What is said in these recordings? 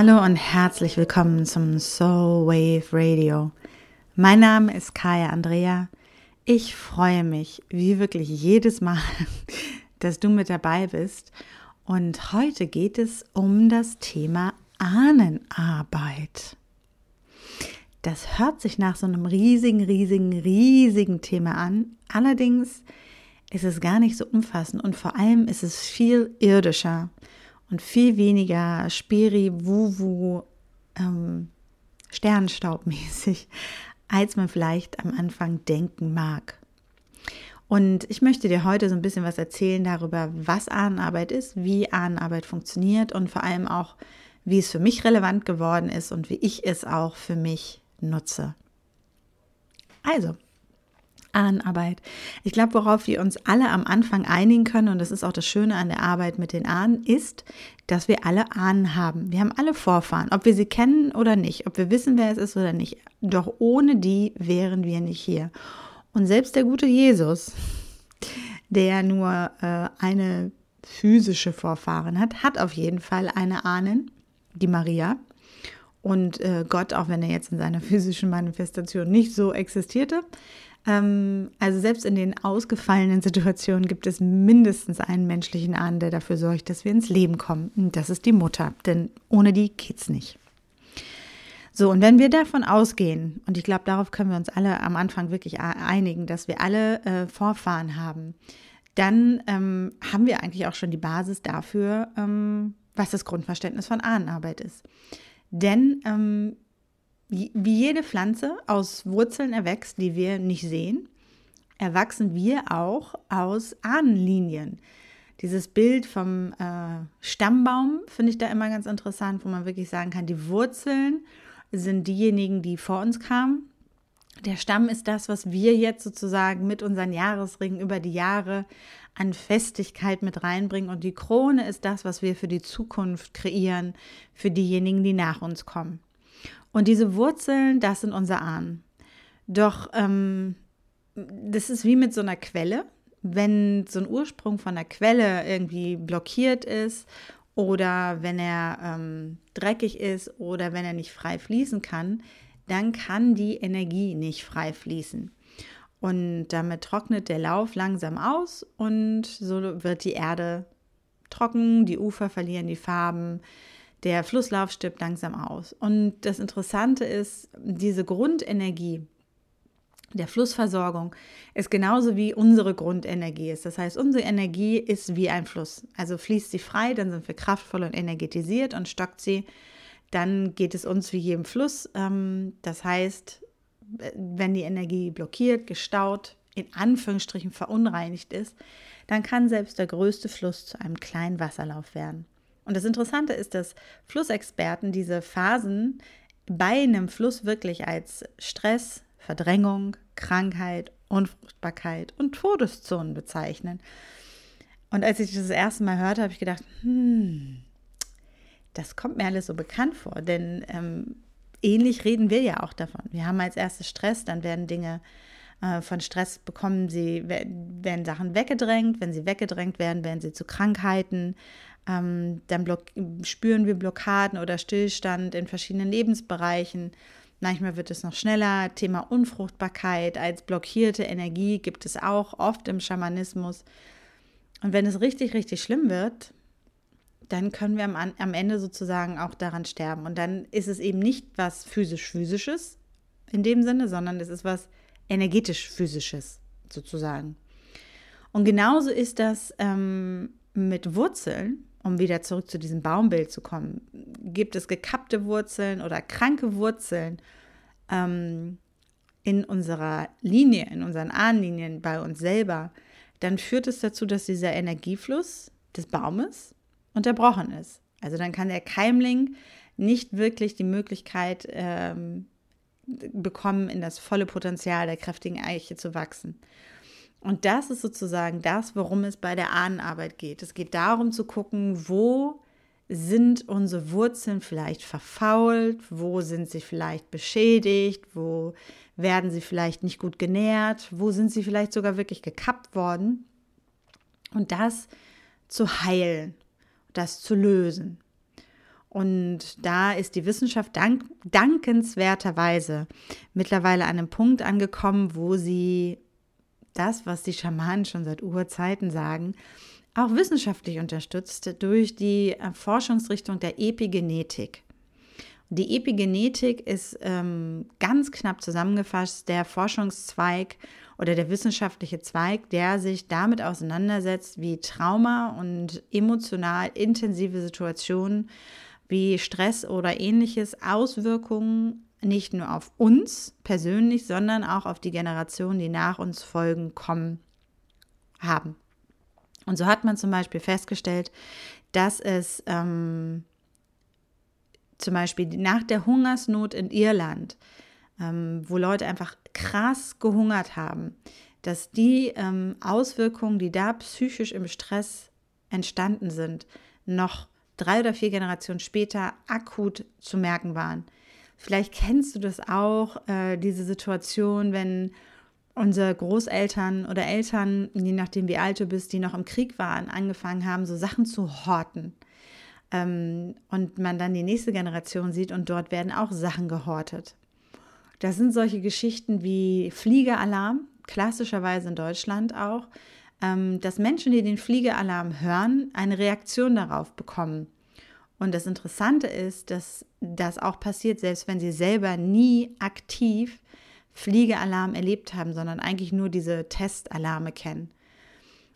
Hallo und herzlich willkommen zum Soul Wave Radio. Mein Name ist Kaya Andrea. Ich freue mich, wie wirklich jedes Mal, dass du mit dabei bist. Und heute geht es um das Thema Ahnenarbeit. Das hört sich nach so einem riesigen, riesigen, riesigen Thema an. Allerdings ist es gar nicht so umfassend und vor allem ist es viel irdischer und viel weniger Spiri, Wuwu, ähm, Sternstaubmäßig, als man vielleicht am Anfang denken mag. Und ich möchte dir heute so ein bisschen was erzählen darüber, was Ahnenarbeit ist, wie Ahnenarbeit funktioniert und vor allem auch, wie es für mich relevant geworden ist und wie ich es auch für mich nutze. Also, Ahnenarbeit. Ich glaube, worauf wir uns alle am Anfang einigen können, und das ist auch das Schöne an der Arbeit mit den Ahnen, ist, dass wir alle Ahnen haben. Wir haben alle Vorfahren, ob wir sie kennen oder nicht, ob wir wissen, wer es ist oder nicht. Doch ohne die wären wir nicht hier. Und selbst der gute Jesus, der nur äh, eine physische Vorfahren hat, hat auf jeden Fall eine Ahnen, die Maria. Und äh, Gott, auch wenn er jetzt in seiner physischen Manifestation nicht so existierte, also selbst in den ausgefallenen Situationen gibt es mindestens einen menschlichen Ahnen, der dafür sorgt, dass wir ins Leben kommen. Und das ist die Mutter, denn ohne die geht's nicht. So, und wenn wir davon ausgehen, und ich glaube, darauf können wir uns alle am Anfang wirklich einigen, dass wir alle äh, Vorfahren haben, dann ähm, haben wir eigentlich auch schon die Basis dafür, ähm, was das Grundverständnis von Ahnenarbeit ist. Denn ähm, wie jede Pflanze aus Wurzeln erwächst, die wir nicht sehen, erwachsen wir auch aus Ahnenlinien. Dieses Bild vom äh, Stammbaum finde ich da immer ganz interessant, wo man wirklich sagen kann, die Wurzeln sind diejenigen, die vor uns kamen. Der Stamm ist das, was wir jetzt sozusagen mit unseren Jahresringen über die Jahre an Festigkeit mit reinbringen. Und die Krone ist das, was wir für die Zukunft kreieren, für diejenigen, die nach uns kommen. Und diese Wurzeln, das sind unsere Ahnen. Doch ähm, das ist wie mit so einer Quelle. Wenn so ein Ursprung von der Quelle irgendwie blockiert ist oder wenn er ähm, dreckig ist oder wenn er nicht frei fließen kann, dann kann die Energie nicht frei fließen. Und damit trocknet der Lauf langsam aus und so wird die Erde trocken, die Ufer verlieren die Farben, der Flusslauf stirbt langsam aus. Und das Interessante ist, diese Grundenergie der Flussversorgung ist genauso wie unsere Grundenergie ist. Das heißt, unsere Energie ist wie ein Fluss. Also fließt sie frei, dann sind wir kraftvoll und energetisiert und stockt sie, dann geht es uns wie jedem Fluss. Ähm, das heißt, wenn die Energie blockiert, gestaut, in Anführungsstrichen verunreinigt ist, dann kann selbst der größte Fluss zu einem kleinen Wasserlauf werden. Und das Interessante ist, dass Flussexperten diese Phasen bei einem Fluss wirklich als Stress, Verdrängung, Krankheit, Unfruchtbarkeit und Todeszonen bezeichnen. Und als ich das, das erste Mal hörte, habe ich gedacht, hm, das kommt mir alles so bekannt vor, denn ähm, ähnlich reden wir ja auch davon. Wir haben als erstes Stress, dann werden Dinge äh, von Stress bekommen sie, werden Sachen weggedrängt. Wenn sie weggedrängt werden, werden sie zu Krankheiten. Ähm, dann spüren wir Blockaden oder Stillstand in verschiedenen Lebensbereichen. Manchmal wird es noch schneller. Thema Unfruchtbarkeit als blockierte Energie gibt es auch oft im Schamanismus. Und wenn es richtig, richtig schlimm wird, dann können wir am, am Ende sozusagen auch daran sterben. Und dann ist es eben nicht was physisch-physisches in dem Sinne, sondern es ist was energetisch-physisches sozusagen. Und genauso ist das ähm, mit Wurzeln um wieder zurück zu diesem Baumbild zu kommen, gibt es gekappte Wurzeln oder kranke Wurzeln ähm, in unserer Linie, in unseren Ahnenlinien bei uns selber, dann führt es dazu, dass dieser Energiefluss des Baumes unterbrochen ist. Also dann kann der Keimling nicht wirklich die Möglichkeit ähm, bekommen, in das volle Potenzial der kräftigen Eiche zu wachsen. Und das ist sozusagen das, worum es bei der Ahnenarbeit geht. Es geht darum zu gucken, wo sind unsere Wurzeln vielleicht verfault, wo sind sie vielleicht beschädigt, wo werden sie vielleicht nicht gut genährt, wo sind sie vielleicht sogar wirklich gekappt worden. Und das zu heilen, das zu lösen. Und da ist die Wissenschaft dank, dankenswerterweise mittlerweile an einem Punkt angekommen, wo sie das, was die Schamanen schon seit Urzeiten sagen, auch wissenschaftlich unterstützt durch die äh, Forschungsrichtung der Epigenetik. Die Epigenetik ist ähm, ganz knapp zusammengefasst der Forschungszweig oder der wissenschaftliche Zweig, der sich damit auseinandersetzt, wie Trauma und emotional intensive Situationen wie Stress oder ähnliches Auswirkungen nicht nur auf uns persönlich, sondern auch auf die Generationen, die nach uns folgen, kommen, haben. Und so hat man zum Beispiel festgestellt, dass es ähm, zum Beispiel nach der Hungersnot in Irland, ähm, wo Leute einfach krass gehungert haben, dass die ähm, Auswirkungen, die da psychisch im Stress entstanden sind, noch drei oder vier Generationen später akut zu merken waren. Vielleicht kennst du das auch, äh, diese Situation, wenn unsere Großeltern oder Eltern, je nachdem wie alt du bist, die noch im Krieg waren, angefangen haben, so Sachen zu horten. Ähm, und man dann die nächste Generation sieht und dort werden auch Sachen gehortet. Das sind solche Geschichten wie Fliegealarm, klassischerweise in Deutschland auch, ähm, dass Menschen, die den Fliegealarm hören, eine Reaktion darauf bekommen. Und das Interessante ist, dass das auch passiert, selbst wenn sie selber nie aktiv Fliegealarm erlebt haben, sondern eigentlich nur diese Testalarme kennen.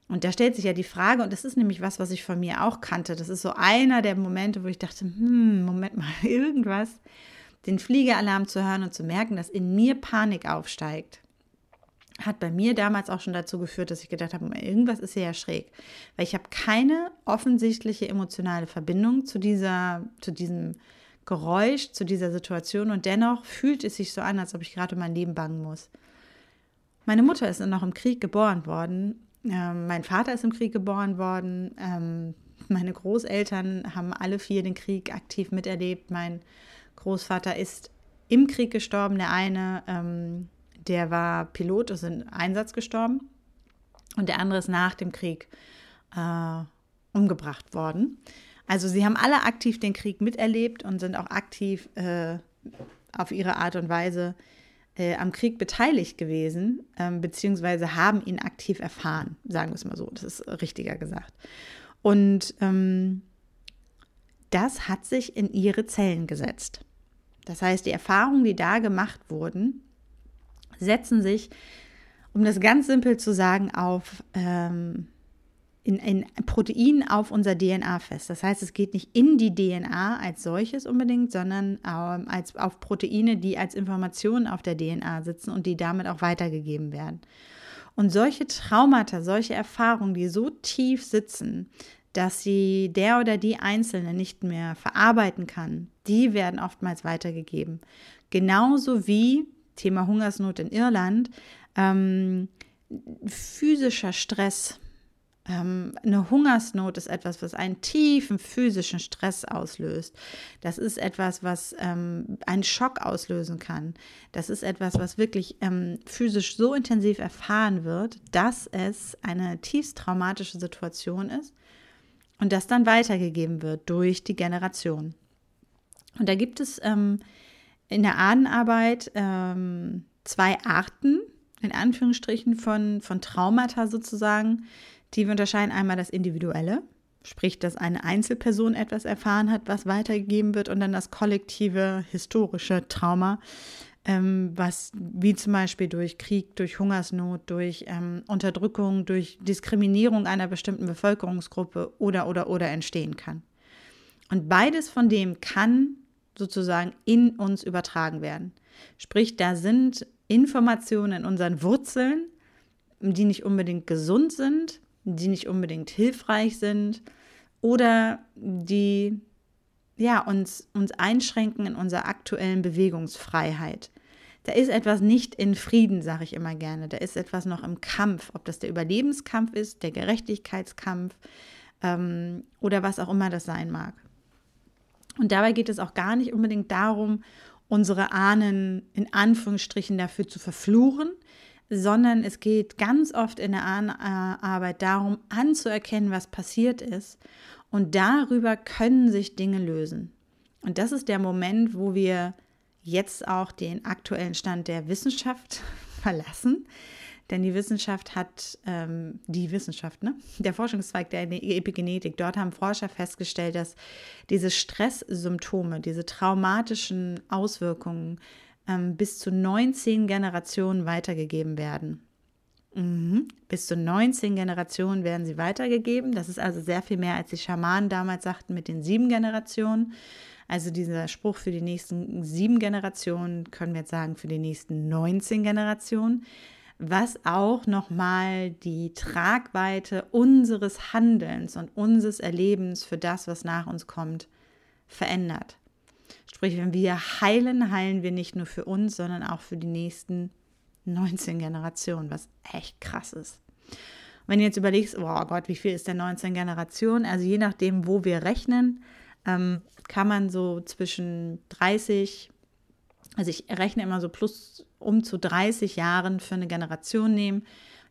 Und da stellt sich ja die Frage, und das ist nämlich was, was ich von mir auch kannte. Das ist so einer der Momente, wo ich dachte, hm, Moment mal, irgendwas, den Fliegealarm zu hören und zu merken, dass in mir Panik aufsteigt hat bei mir damals auch schon dazu geführt, dass ich gedacht habe, irgendwas ist hier ja schräg. Weil ich habe keine offensichtliche emotionale Verbindung zu, dieser, zu diesem Geräusch, zu dieser Situation und dennoch fühlt es sich so an, als ob ich gerade um mein Leben bangen muss. Meine Mutter ist noch im Krieg geboren worden. Ähm, mein Vater ist im Krieg geboren worden. Ähm, meine Großeltern haben alle vier den Krieg aktiv miterlebt. Mein Großvater ist im Krieg gestorben, der eine ähm, der war Pilot, ist in Einsatz gestorben. Und der andere ist nach dem Krieg äh, umgebracht worden. Also sie haben alle aktiv den Krieg miterlebt und sind auch aktiv äh, auf ihre Art und Weise äh, am Krieg beteiligt gewesen, ähm, beziehungsweise haben ihn aktiv erfahren, sagen wir es mal so, das ist richtiger gesagt. Und ähm, das hat sich in ihre Zellen gesetzt. Das heißt, die Erfahrungen, die da gemacht wurden, setzen sich, um das ganz simpel zu sagen, auf ähm, in, in Proteinen auf unser DNA fest. Das heißt, es geht nicht in die DNA als solches unbedingt, sondern ähm, als, auf Proteine, die als Informationen auf der DNA sitzen und die damit auch weitergegeben werden. Und solche Traumata, solche Erfahrungen, die so tief sitzen, dass sie der oder die Einzelne nicht mehr verarbeiten kann, die werden oftmals weitergegeben. Genauso wie Thema Hungersnot in Irland, ähm, physischer Stress. Ähm, eine Hungersnot ist etwas, was einen tiefen physischen Stress auslöst. Das ist etwas, was ähm, einen Schock auslösen kann. Das ist etwas, was wirklich ähm, physisch so intensiv erfahren wird, dass es eine tiefst traumatische Situation ist und das dann weitergegeben wird durch die Generation. Und da gibt es ähm, in der Ahnenarbeit ähm, zwei Arten, in Anführungsstrichen, von, von Traumata sozusagen, die wir unterscheiden. Einmal das Individuelle, sprich, dass eine Einzelperson etwas erfahren hat, was weitergegeben wird, und dann das kollektive historische Trauma, ähm, was wie zum Beispiel durch Krieg, durch Hungersnot, durch ähm, Unterdrückung, durch Diskriminierung einer bestimmten Bevölkerungsgruppe oder oder oder entstehen kann. Und beides von dem kann sozusagen in uns übertragen werden. Sprich, da sind Informationen in unseren Wurzeln, die nicht unbedingt gesund sind, die nicht unbedingt hilfreich sind oder die ja, uns, uns einschränken in unserer aktuellen Bewegungsfreiheit. Da ist etwas nicht in Frieden, sage ich immer gerne. Da ist etwas noch im Kampf, ob das der Überlebenskampf ist, der Gerechtigkeitskampf ähm, oder was auch immer das sein mag. Und dabei geht es auch gar nicht unbedingt darum, unsere Ahnen in Anführungsstrichen dafür zu verfluchen, sondern es geht ganz oft in der Ahnenarbeit darum, anzuerkennen, was passiert ist. Und darüber können sich Dinge lösen. Und das ist der Moment, wo wir jetzt auch den aktuellen Stand der Wissenschaft verlassen. Denn die Wissenschaft hat, ähm, die Wissenschaft, ne? der Forschungszweig der Epigenetik, dort haben Forscher festgestellt, dass diese Stresssymptome, diese traumatischen Auswirkungen ähm, bis zu 19 Generationen weitergegeben werden. Mhm. Bis zu 19 Generationen werden sie weitergegeben. Das ist also sehr viel mehr, als die Schamanen damals sagten mit den sieben Generationen. Also dieser Spruch für die nächsten sieben Generationen, können wir jetzt sagen, für die nächsten 19 Generationen, was auch nochmal die Tragweite unseres Handelns und unseres Erlebens für das, was nach uns kommt, verändert. Sprich, wenn wir heilen, heilen wir nicht nur für uns, sondern auch für die nächsten 19 Generationen, was echt krass ist. wenn du jetzt überlegst, oh Gott, wie viel ist denn 19 Generationen? Also je nachdem, wo wir rechnen, ähm, kann man so zwischen 30, also ich rechne immer so plus um zu 30 Jahren für eine Generation nehmen.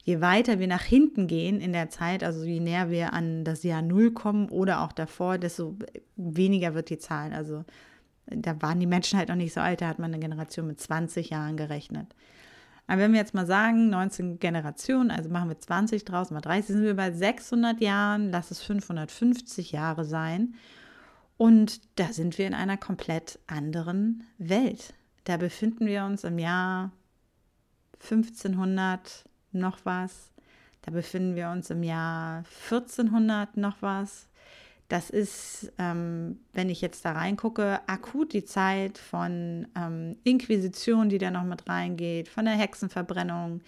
Je weiter wir nach hinten gehen in der Zeit, also je näher wir an das Jahr Null kommen oder auch davor, desto weniger wird die Zahl. Also da waren die Menschen halt noch nicht so alt, da hat man eine Generation mit 20 Jahren gerechnet. Aber wenn wir jetzt mal sagen, 19 Generationen, also machen wir 20 draus, mal 30, sind wir bei 600 Jahren, lass es 550 Jahre sein. Und da sind wir in einer komplett anderen Welt. Da befinden wir uns im Jahr 1500 noch was. Da befinden wir uns im Jahr 1400 noch was. Das ist, ähm, wenn ich jetzt da reingucke, akut die Zeit von ähm, Inquisition, die da noch mit reingeht, von der Hexenverbrennung.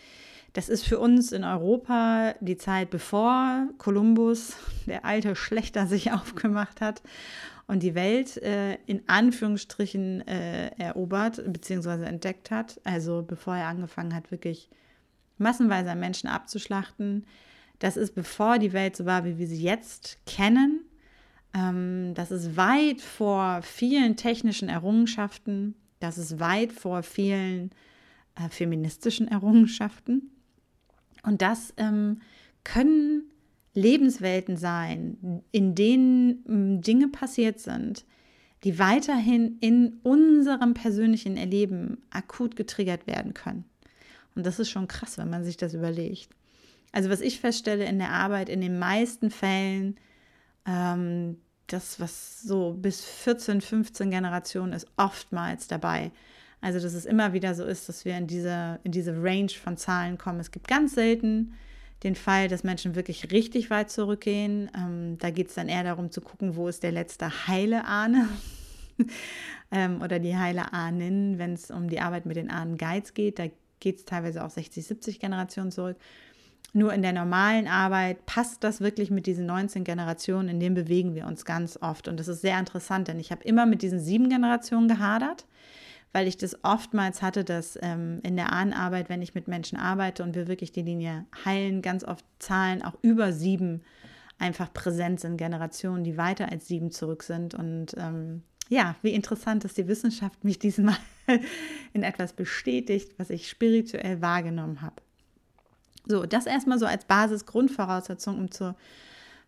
Das ist für uns in Europa die Zeit, bevor Kolumbus, der alte Schlechter, sich aufgemacht hat und die Welt äh, in Anführungsstrichen äh, erobert bzw. entdeckt hat. Also bevor er angefangen hat, wirklich massenweise Menschen abzuschlachten. Das ist bevor die Welt so war, wie wir sie jetzt kennen. Ähm, das ist weit vor vielen technischen Errungenschaften. Das ist weit vor vielen äh, feministischen Errungenschaften. Und das ähm, können Lebenswelten sein, in denen hm, Dinge passiert sind, die weiterhin in unserem persönlichen Erleben akut getriggert werden können. Und das ist schon krass, wenn man sich das überlegt. Also was ich feststelle in der Arbeit, in den meisten Fällen, ähm, das, was so bis 14, 15 Generationen ist, oftmals dabei. Also dass es immer wieder so ist, dass wir in diese, in diese Range von Zahlen kommen. Es gibt ganz selten den Fall, dass Menschen wirklich richtig weit zurückgehen. Ähm, da geht es dann eher darum zu gucken, wo ist der letzte heile Ahne ähm, oder die heile Ahnen, wenn es um die Arbeit mit den Ahnen-Guides geht. Da geht es teilweise auch 60, 70 Generationen zurück. Nur in der normalen Arbeit passt das wirklich mit diesen 19 Generationen, in denen bewegen wir uns ganz oft. Und das ist sehr interessant, denn ich habe immer mit diesen sieben Generationen gehadert weil ich das oftmals hatte, dass ähm, in der Ahnenarbeit, wenn ich mit Menschen arbeite und wir wirklich die Linie heilen, ganz oft Zahlen auch über sieben einfach präsent sind, Generationen, die weiter als sieben zurück sind. Und ähm, ja, wie interessant, dass die Wissenschaft mich diesmal in etwas bestätigt, was ich spirituell wahrgenommen habe. So, das erstmal so als Basis, Grundvoraussetzung, um zu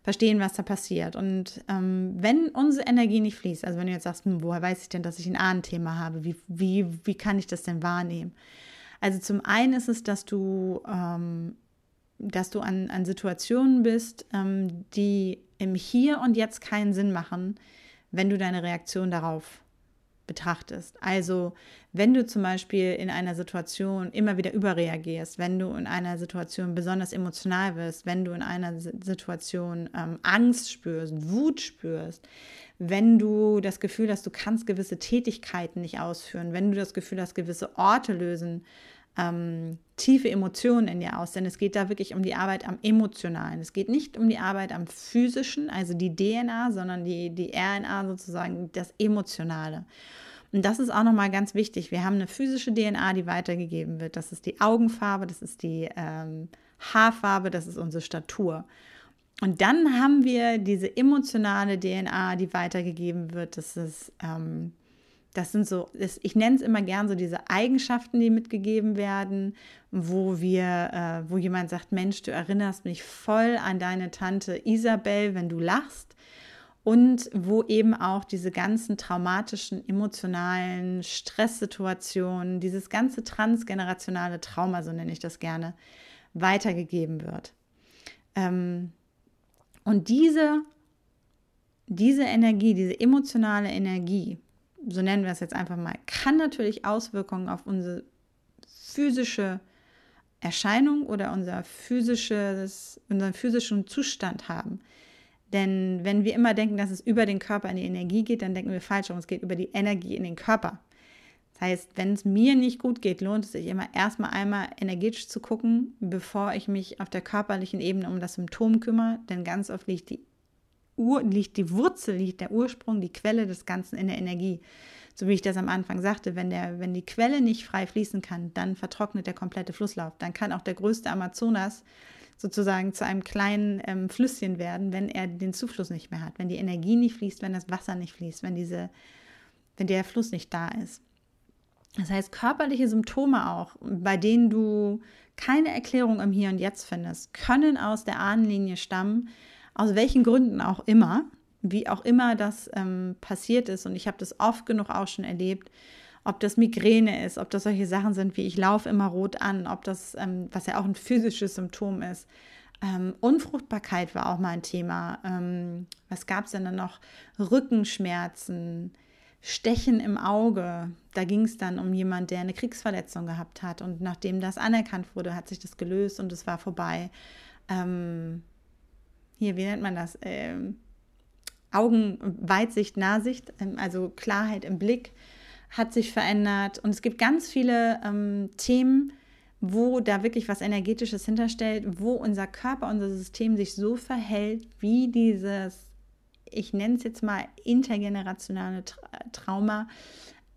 verstehen, was da passiert. Und ähm, wenn unsere Energie nicht fließt, also wenn du jetzt sagst, hm, woher weiß ich denn, dass ich ein Ahnenthema habe, wie, wie, wie kann ich das denn wahrnehmen? Also zum einen ist es, dass du, ähm, dass du an, an Situationen bist, ähm, die im Hier und Jetzt keinen Sinn machen, wenn du deine Reaktion darauf betrachtest. Also wenn du zum Beispiel in einer Situation immer wieder überreagierst, wenn du in einer Situation besonders emotional wirst, wenn du in einer Situation ähm, Angst spürst, Wut spürst, wenn du das Gefühl hast, du kannst gewisse Tätigkeiten nicht ausführen, wenn du das Gefühl hast, gewisse Orte lösen ähm, tiefe Emotionen in dir aus, denn es geht da wirklich um die Arbeit am Emotionalen. Es geht nicht um die Arbeit am Physischen, also die DNA, sondern die, die RNA sozusagen, das Emotionale. Und das ist auch nochmal ganz wichtig. Wir haben eine physische DNA, die weitergegeben wird. Das ist die Augenfarbe, das ist die ähm, Haarfarbe, das ist unsere Statur. Und dann haben wir diese emotionale DNA, die weitergegeben wird. Das ist ähm, das sind so, ich nenne es immer gern so diese Eigenschaften, die mitgegeben werden, wo wir, äh, wo jemand sagt, Mensch, du erinnerst mich voll an deine Tante Isabel, wenn du lachst. und wo eben auch diese ganzen traumatischen, emotionalen Stresssituationen, dieses ganze transgenerationale Trauma, so nenne ich das gerne, weitergegeben wird. Ähm, und diese, diese Energie, diese emotionale Energie, so nennen wir es jetzt einfach mal, kann natürlich Auswirkungen auf unsere physische Erscheinung oder unser physisches, unseren physischen Zustand haben. Denn wenn wir immer denken, dass es über den Körper in die Energie geht, dann denken wir falsch und es geht über die Energie in den Körper. Das heißt, wenn es mir nicht gut geht, lohnt es sich immer erstmal einmal energetisch zu gucken, bevor ich mich auf der körperlichen Ebene um das Symptom kümmere. Denn ganz oft liegt die, Ur, liegt die Wurzel, liegt der Ursprung, die Quelle des Ganzen in der Energie. So wie ich das am Anfang sagte, wenn, der, wenn die Quelle nicht frei fließen kann, dann vertrocknet der komplette Flusslauf. Dann kann auch der größte Amazonas sozusagen zu einem kleinen ähm, Flüsschen werden, wenn er den Zufluss nicht mehr hat, wenn die Energie nicht fließt, wenn das Wasser nicht fließt, wenn, diese, wenn der Fluss nicht da ist. Das heißt, körperliche Symptome auch, bei denen du keine Erklärung im Hier und Jetzt findest, können aus der Ahnenlinie stammen, aus welchen Gründen auch immer, wie auch immer das ähm, passiert ist. Und ich habe das oft genug auch schon erlebt, ob das Migräne ist, ob das solche Sachen sind wie ich laufe immer rot an, ob das, ähm, was ja auch ein physisches Symptom ist. Ähm, Unfruchtbarkeit war auch mal ein Thema. Ähm, was gab es denn dann noch? Rückenschmerzen, Stechen im Auge. Da ging es dann um jemanden, der eine Kriegsverletzung gehabt hat. Und nachdem das anerkannt wurde, hat sich das gelöst und es war vorbei. Ähm, hier, wie nennt man das? Ähm, Augenweitsicht, Nahsicht, ähm, also Klarheit im Blick hat sich verändert. Und es gibt ganz viele ähm, Themen, wo da wirklich was Energetisches hinterstellt, wo unser Körper, unser System sich so verhält, wie dieses, ich nenne es jetzt mal intergenerationale Trauma,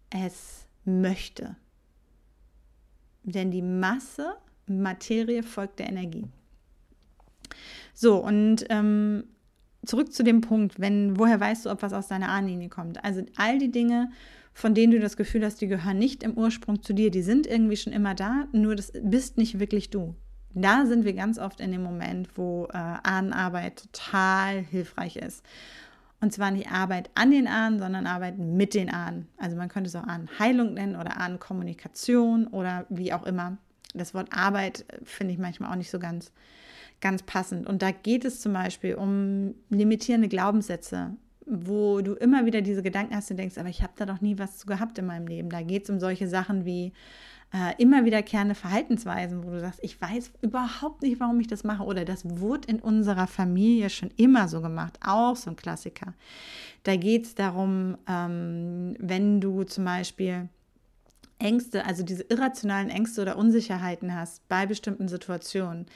es möchte. Denn die Masse, Materie folgt der Energie. So, und ähm, zurück zu dem Punkt, wenn, woher weißt du, ob was aus deiner Ahnenlinie kommt? Also all die Dinge, von denen du das Gefühl hast, die gehören nicht im Ursprung zu dir, die sind irgendwie schon immer da, nur das bist nicht wirklich du. Da sind wir ganz oft in dem Moment, wo äh, Ahnenarbeit total hilfreich ist. Und zwar nicht Arbeit an den Ahnen, sondern Arbeit mit den Ahnen. Also man könnte es auch Ahnenheilung nennen oder Ahnenkommunikation oder wie auch immer. Das Wort Arbeit äh, finde ich manchmal auch nicht so ganz, ganz passend. Und da geht es zum Beispiel um limitierende Glaubenssätze, wo du immer wieder diese Gedanken hast und denkst, aber ich habe da doch nie was zu gehabt in meinem Leben. Da geht es um solche Sachen wie äh, immer wiederkehrende Verhaltensweisen, wo du sagst, ich weiß überhaupt nicht, warum ich das mache. Oder das wurde in unserer Familie schon immer so gemacht. Auch so ein Klassiker. Da geht es darum, ähm, wenn du zum Beispiel Ängste, also diese irrationalen Ängste oder Unsicherheiten hast bei bestimmten Situationen,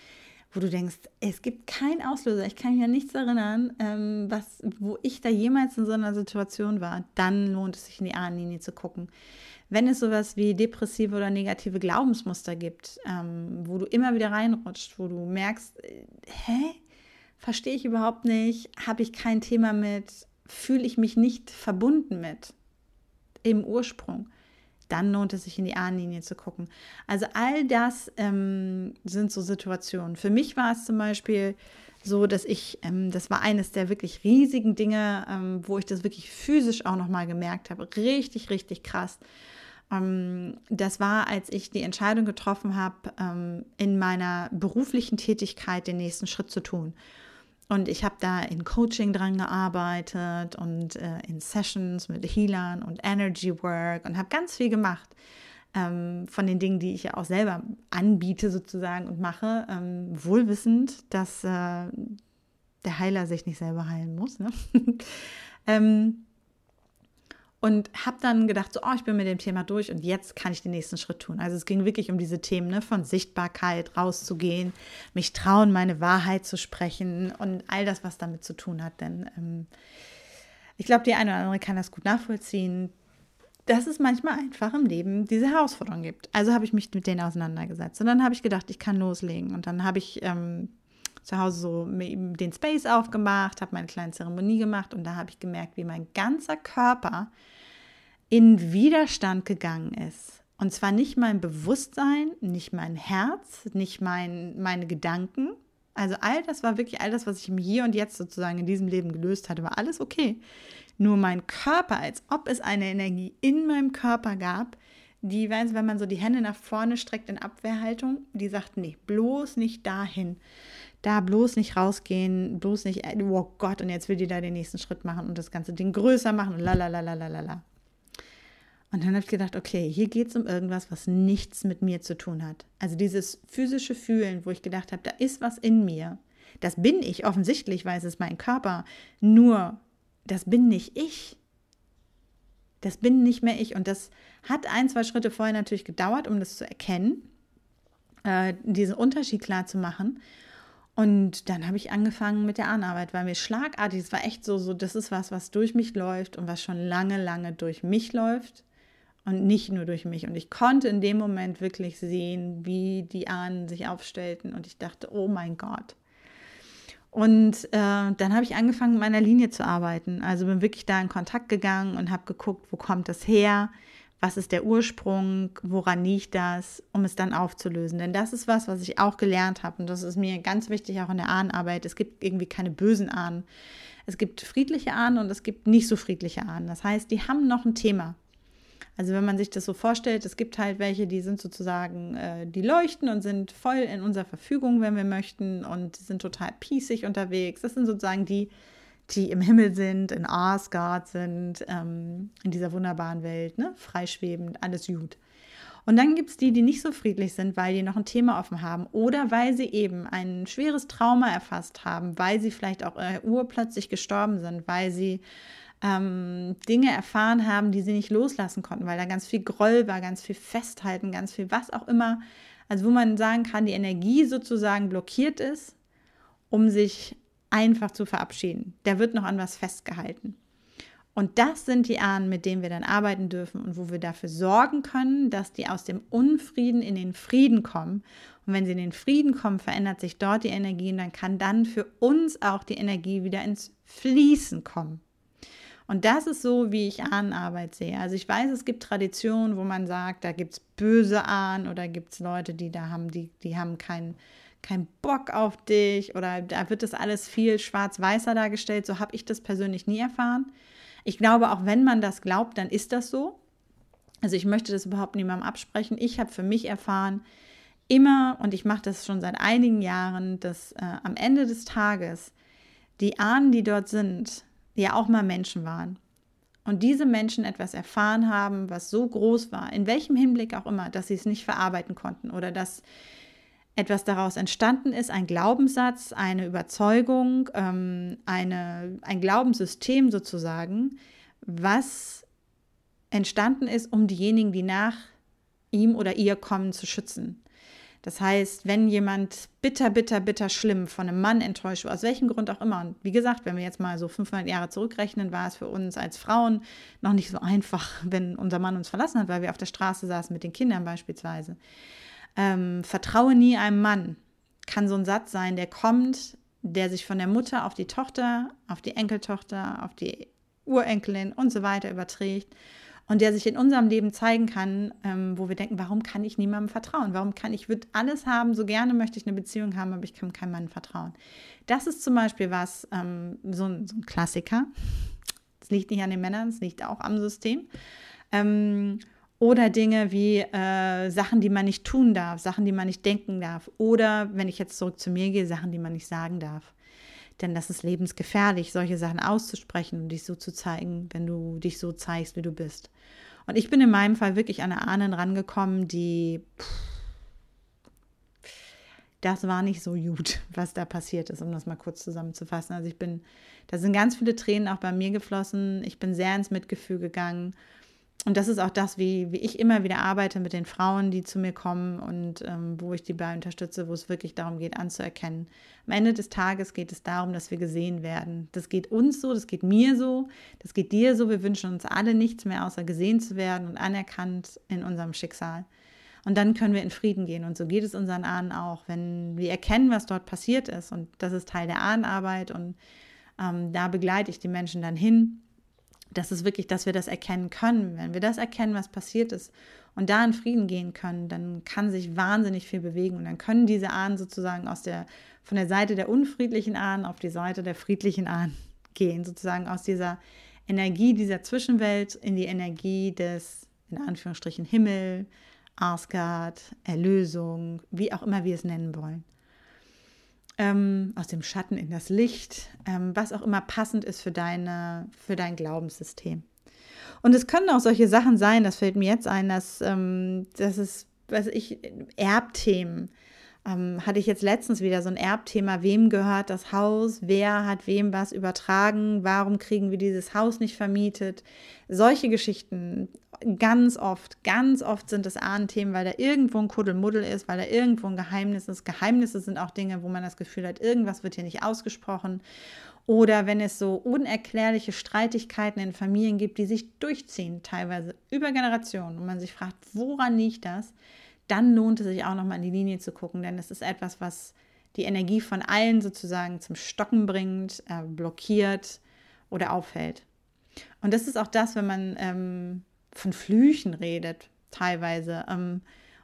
wo du denkst, es gibt keinen Auslöser, ich kann mich an nichts erinnern, ähm, was, wo ich da jemals in so einer Situation war, dann lohnt es sich in die Ahnenlinie zu gucken. Wenn es sowas wie depressive oder negative Glaubensmuster gibt, ähm, wo du immer wieder reinrutscht, wo du merkst, äh, hä, verstehe ich überhaupt nicht, habe ich kein Thema mit, fühle ich mich nicht verbunden mit? Im Ursprung dann lohnt es sich in die Ahnenlinie zu gucken. Also all das ähm, sind so Situationen. Für mich war es zum Beispiel so, dass ich, ähm, das war eines der wirklich riesigen Dinge, ähm, wo ich das wirklich physisch auch nochmal gemerkt habe. Richtig, richtig krass. Ähm, das war, als ich die Entscheidung getroffen habe, ähm, in meiner beruflichen Tätigkeit den nächsten Schritt zu tun. Und ich habe da in Coaching dran gearbeitet und äh, in Sessions mit Healern und Energy Work und habe ganz viel gemacht ähm, von den Dingen, die ich ja auch selber anbiete sozusagen und mache, ähm, wohlwissend, dass äh, der Heiler sich nicht selber heilen muss. Ne? ähm, und habe dann gedacht, so, oh, ich bin mit dem Thema durch und jetzt kann ich den nächsten Schritt tun. Also es ging wirklich um diese Themen ne, von Sichtbarkeit, rauszugehen, mich trauen, meine Wahrheit zu sprechen und all das, was damit zu tun hat. Denn ähm, ich glaube, die eine oder andere kann das gut nachvollziehen, dass es manchmal einfach im Leben diese Herausforderungen gibt. Also habe ich mich mit denen auseinandergesetzt und dann habe ich gedacht, ich kann loslegen und dann habe ich ähm, zu Hause so den Space aufgemacht, habe meine kleine Zeremonie gemacht und da habe ich gemerkt, wie mein ganzer Körper in Widerstand gegangen ist. Und zwar nicht mein Bewusstsein, nicht mein Herz, nicht mein, meine Gedanken, Also all das war wirklich all das, was ich im Hier und Jetzt sozusagen in diesem Leben gelöst hatte, war alles okay. Nur mein Körper, als ob es eine Energie in meinem Körper gab, die, wenn man so die Hände nach vorne streckt in Abwehrhaltung, die sagt, nee, bloß nicht dahin. Da bloß nicht rausgehen, bloß nicht, oh Gott, und jetzt will die da den nächsten Schritt machen und das ganze Ding größer machen und la la la la la la. Und dann habe ich gedacht, okay, hier geht es um irgendwas, was nichts mit mir zu tun hat. Also dieses physische Fühlen, wo ich gedacht habe, da ist was in mir. Das bin ich, offensichtlich weiß es mein Körper. Nur, das bin nicht ich. Das bin nicht mehr ich. Und das hat ein, zwei Schritte vorher natürlich gedauert, um das zu erkennen, äh, diesen Unterschied klar zu machen. Und dann habe ich angefangen mit der Ahnenarbeit, weil mir schlagartig, es war echt so, so, das ist was, was durch mich läuft und was schon lange, lange durch mich läuft und nicht nur durch mich. Und ich konnte in dem Moment wirklich sehen, wie die Ahnen sich aufstellten und ich dachte, oh mein Gott. Und äh, dann habe ich angefangen, mit meiner Linie zu arbeiten. Also bin wirklich da in Kontakt gegangen und habe geguckt, wo kommt das her, was ist der Ursprung, woran liegt das, um es dann aufzulösen. Denn das ist was, was ich auch gelernt habe und das ist mir ganz wichtig auch in der Ahnenarbeit. Es gibt irgendwie keine bösen Ahnen. Es gibt friedliche Ahnen und es gibt nicht so friedliche Ahnen. Das heißt, die haben noch ein Thema. Also wenn man sich das so vorstellt, es gibt halt welche, die sind sozusagen, äh, die leuchten und sind voll in unserer Verfügung, wenn wir möchten, und sind total piesig unterwegs. Das sind sozusagen die, die im Himmel sind, in Asgard sind, ähm, in dieser wunderbaren Welt, ne? freischwebend, alles gut. Und dann gibt es die, die nicht so friedlich sind, weil die noch ein Thema offen haben oder weil sie eben ein schweres Trauma erfasst haben, weil sie vielleicht auch äh, urplötzlich gestorben sind, weil sie ähm, Dinge erfahren haben, die sie nicht loslassen konnten, weil da ganz viel Groll war, ganz viel Festhalten, ganz viel was auch immer. Also wo man sagen kann, die Energie sozusagen blockiert ist, um sich einfach zu verabschieden. Der wird noch an was festgehalten. Und das sind die Ahnen, mit denen wir dann arbeiten dürfen und wo wir dafür sorgen können, dass die aus dem Unfrieden in den Frieden kommen. Und wenn sie in den Frieden kommen, verändert sich dort die Energie und dann kann dann für uns auch die Energie wieder ins Fließen kommen. Und das ist so, wie ich Ahnenarbeit sehe. Also ich weiß, es gibt Traditionen, wo man sagt, da gibt es böse Ahnen oder gibt es Leute, die da haben, die, die haben keinen kein Bock auf dich oder da wird das alles viel schwarz-weißer dargestellt. So habe ich das persönlich nie erfahren. Ich glaube, auch wenn man das glaubt, dann ist das so. Also ich möchte das überhaupt niemandem absprechen. Ich habe für mich erfahren, immer, und ich mache das schon seit einigen Jahren, dass äh, am Ende des Tages die Ahnen, die dort sind, ja auch mal Menschen waren. Und diese Menschen etwas erfahren haben, was so groß war, in welchem Hinblick auch immer, dass sie es nicht verarbeiten konnten oder dass etwas daraus entstanden ist, ein Glaubenssatz, eine Überzeugung, ähm, eine, ein Glaubenssystem sozusagen, was entstanden ist, um diejenigen, die nach ihm oder ihr kommen, zu schützen. Das heißt, wenn jemand bitter, bitter, bitter schlimm von einem Mann enttäuscht, aus welchem Grund auch immer, und wie gesagt, wenn wir jetzt mal so 500 Jahre zurückrechnen, war es für uns als Frauen noch nicht so einfach, wenn unser Mann uns verlassen hat, weil wir auf der Straße saßen mit den Kindern beispielsweise. Ähm, vertraue nie einem Mann, kann so ein Satz sein, der kommt, der sich von der Mutter auf die Tochter, auf die Enkeltochter, auf die Urenkelin und so weiter überträgt und der sich in unserem Leben zeigen kann, ähm, wo wir denken, warum kann ich niemandem vertrauen? Warum kann ich, würde alles haben, so gerne möchte ich eine Beziehung haben, aber ich kann keinem Mann vertrauen. Das ist zum Beispiel was, ähm, so, ein, so ein Klassiker. Es liegt nicht an den Männern, es liegt auch am System. Ähm, oder Dinge wie äh, Sachen, die man nicht tun darf, Sachen, die man nicht denken darf. Oder, wenn ich jetzt zurück zu mir gehe, Sachen, die man nicht sagen darf. Denn das ist lebensgefährlich, solche Sachen auszusprechen und dich so zu zeigen, wenn du dich so zeigst, wie du bist. Und ich bin in meinem Fall wirklich an eine Ahnen rangekommen, die. Pff, das war nicht so gut, was da passiert ist, um das mal kurz zusammenzufassen. Also ich bin, da sind ganz viele Tränen auch bei mir geflossen. Ich bin sehr ins Mitgefühl gegangen und das ist auch das, wie, wie ich immer wieder arbeite mit den Frauen, die zu mir kommen und ähm, wo ich die bei unterstütze, wo es wirklich darum geht, anzuerkennen. Am Ende des Tages geht es darum, dass wir gesehen werden. Das geht uns so, das geht mir so, das geht dir so. Wir wünschen uns alle nichts mehr, außer gesehen zu werden und anerkannt in unserem Schicksal. Und dann können wir in Frieden gehen. Und so geht es unseren Ahnen auch, wenn wir erkennen, was dort passiert ist. Und das ist Teil der Ahnenarbeit. Und ähm, da begleite ich die Menschen dann hin das ist wirklich, dass wir das erkennen können. Wenn wir das erkennen, was passiert ist und da in Frieden gehen können, dann kann sich wahnsinnig viel bewegen und dann können diese Ahnen sozusagen aus der, von der Seite der unfriedlichen Ahnen auf die Seite der friedlichen Ahnen gehen, sozusagen aus dieser Energie dieser Zwischenwelt in die Energie des, in Anführungsstrichen, Himmel, Asgard, Erlösung, wie auch immer wir es nennen wollen. Ähm, aus dem Schatten in das Licht, ähm, was auch immer passend ist für, deine, für dein Glaubenssystem. Und es können auch solche Sachen sein, das fällt mir jetzt ein, dass, ähm, dass es, weiß ich, Erbthemen. Ähm, hatte ich jetzt letztens wieder so ein Erbthema, wem gehört das Haus, wer hat wem was übertragen, warum kriegen wir dieses Haus nicht vermietet. Solche Geschichten, ganz oft, ganz oft sind es Ahnenthemen, weil da irgendwo ein Kuddelmuddel ist, weil da irgendwo ein Geheimnis ist. Geheimnisse sind auch Dinge, wo man das Gefühl hat, irgendwas wird hier nicht ausgesprochen. Oder wenn es so unerklärliche Streitigkeiten in Familien gibt, die sich durchziehen, teilweise über Generationen, und man sich fragt, woran liegt das, dann lohnt es sich auch nochmal in die Linie zu gucken, denn es ist etwas, was die Energie von allen sozusagen zum Stocken bringt, äh, blockiert oder aufhält. Und das ist auch das, wenn man ähm, von Flüchen redet, teilweise. Ähm,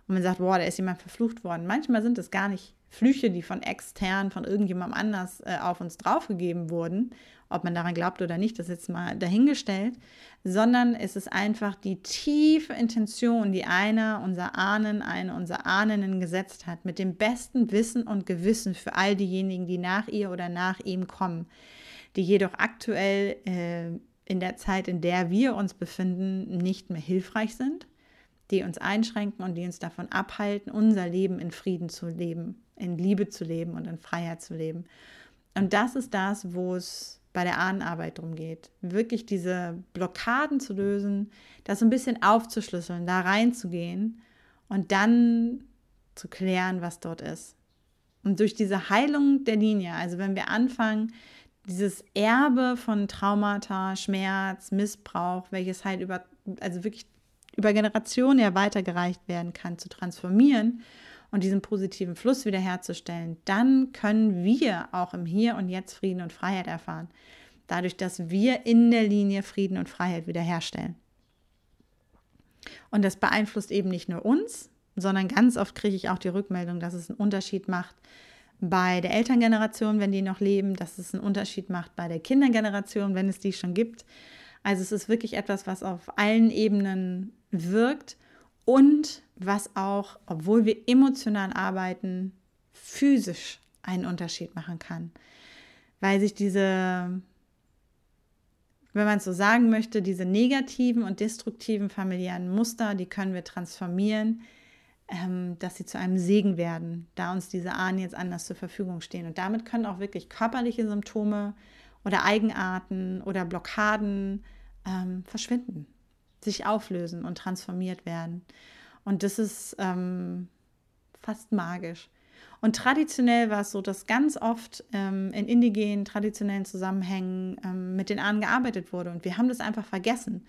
und man sagt, boah, da ist jemand verflucht worden. Manchmal sind es gar nicht Flüche, die von extern, von irgendjemandem anders äh, auf uns draufgegeben wurden, ob man daran glaubt oder nicht, das ist jetzt mal dahingestellt, sondern es ist einfach die tiefe Intention, die einer unserer Ahnen, eine unserer Ahnen gesetzt hat, mit dem besten Wissen und Gewissen für all diejenigen, die nach ihr oder nach ihm kommen, die jedoch aktuell äh, in der Zeit, in der wir uns befinden, nicht mehr hilfreich sind, die uns einschränken und die uns davon abhalten, unser Leben in Frieden zu leben in Liebe zu leben und in Freiheit zu leben. Und das ist das, wo es bei der Ahnenarbeit darum geht, wirklich diese Blockaden zu lösen, das ein bisschen aufzuschlüsseln, da reinzugehen und dann zu klären, was dort ist. Und durch diese Heilung der Linie, also wenn wir anfangen, dieses Erbe von Traumata, Schmerz, Missbrauch, welches halt über, also wirklich über Generationen ja weitergereicht werden kann, zu transformieren und diesen positiven Fluss wiederherzustellen, dann können wir auch im Hier und Jetzt Frieden und Freiheit erfahren. Dadurch, dass wir in der Linie Frieden und Freiheit wiederherstellen. Und das beeinflusst eben nicht nur uns, sondern ganz oft kriege ich auch die Rückmeldung, dass es einen Unterschied macht bei der Elterngeneration, wenn die noch leben, dass es einen Unterschied macht bei der Kindergeneration, wenn es die schon gibt. Also es ist wirklich etwas, was auf allen Ebenen wirkt und was auch, obwohl wir emotional arbeiten, physisch einen Unterschied machen kann. Weil sich diese, wenn man es so sagen möchte, diese negativen und destruktiven familiären Muster, die können wir transformieren, dass sie zu einem Segen werden, da uns diese Ahnen jetzt anders zur Verfügung stehen. Und damit können auch wirklich körperliche Symptome oder Eigenarten oder Blockaden ähm, verschwinden sich auflösen und transformiert werden. Und das ist ähm, fast magisch. Und traditionell war es so, dass ganz oft ähm, in indigenen, traditionellen Zusammenhängen ähm, mit den Ahnen gearbeitet wurde. Und wir haben das einfach vergessen.